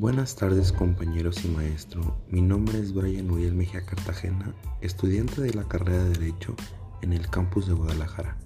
Buenas tardes compañeros y maestro, mi nombre es Brian Uriel Mejía Cartagena, estudiante de la carrera de Derecho en el campus de Guadalajara.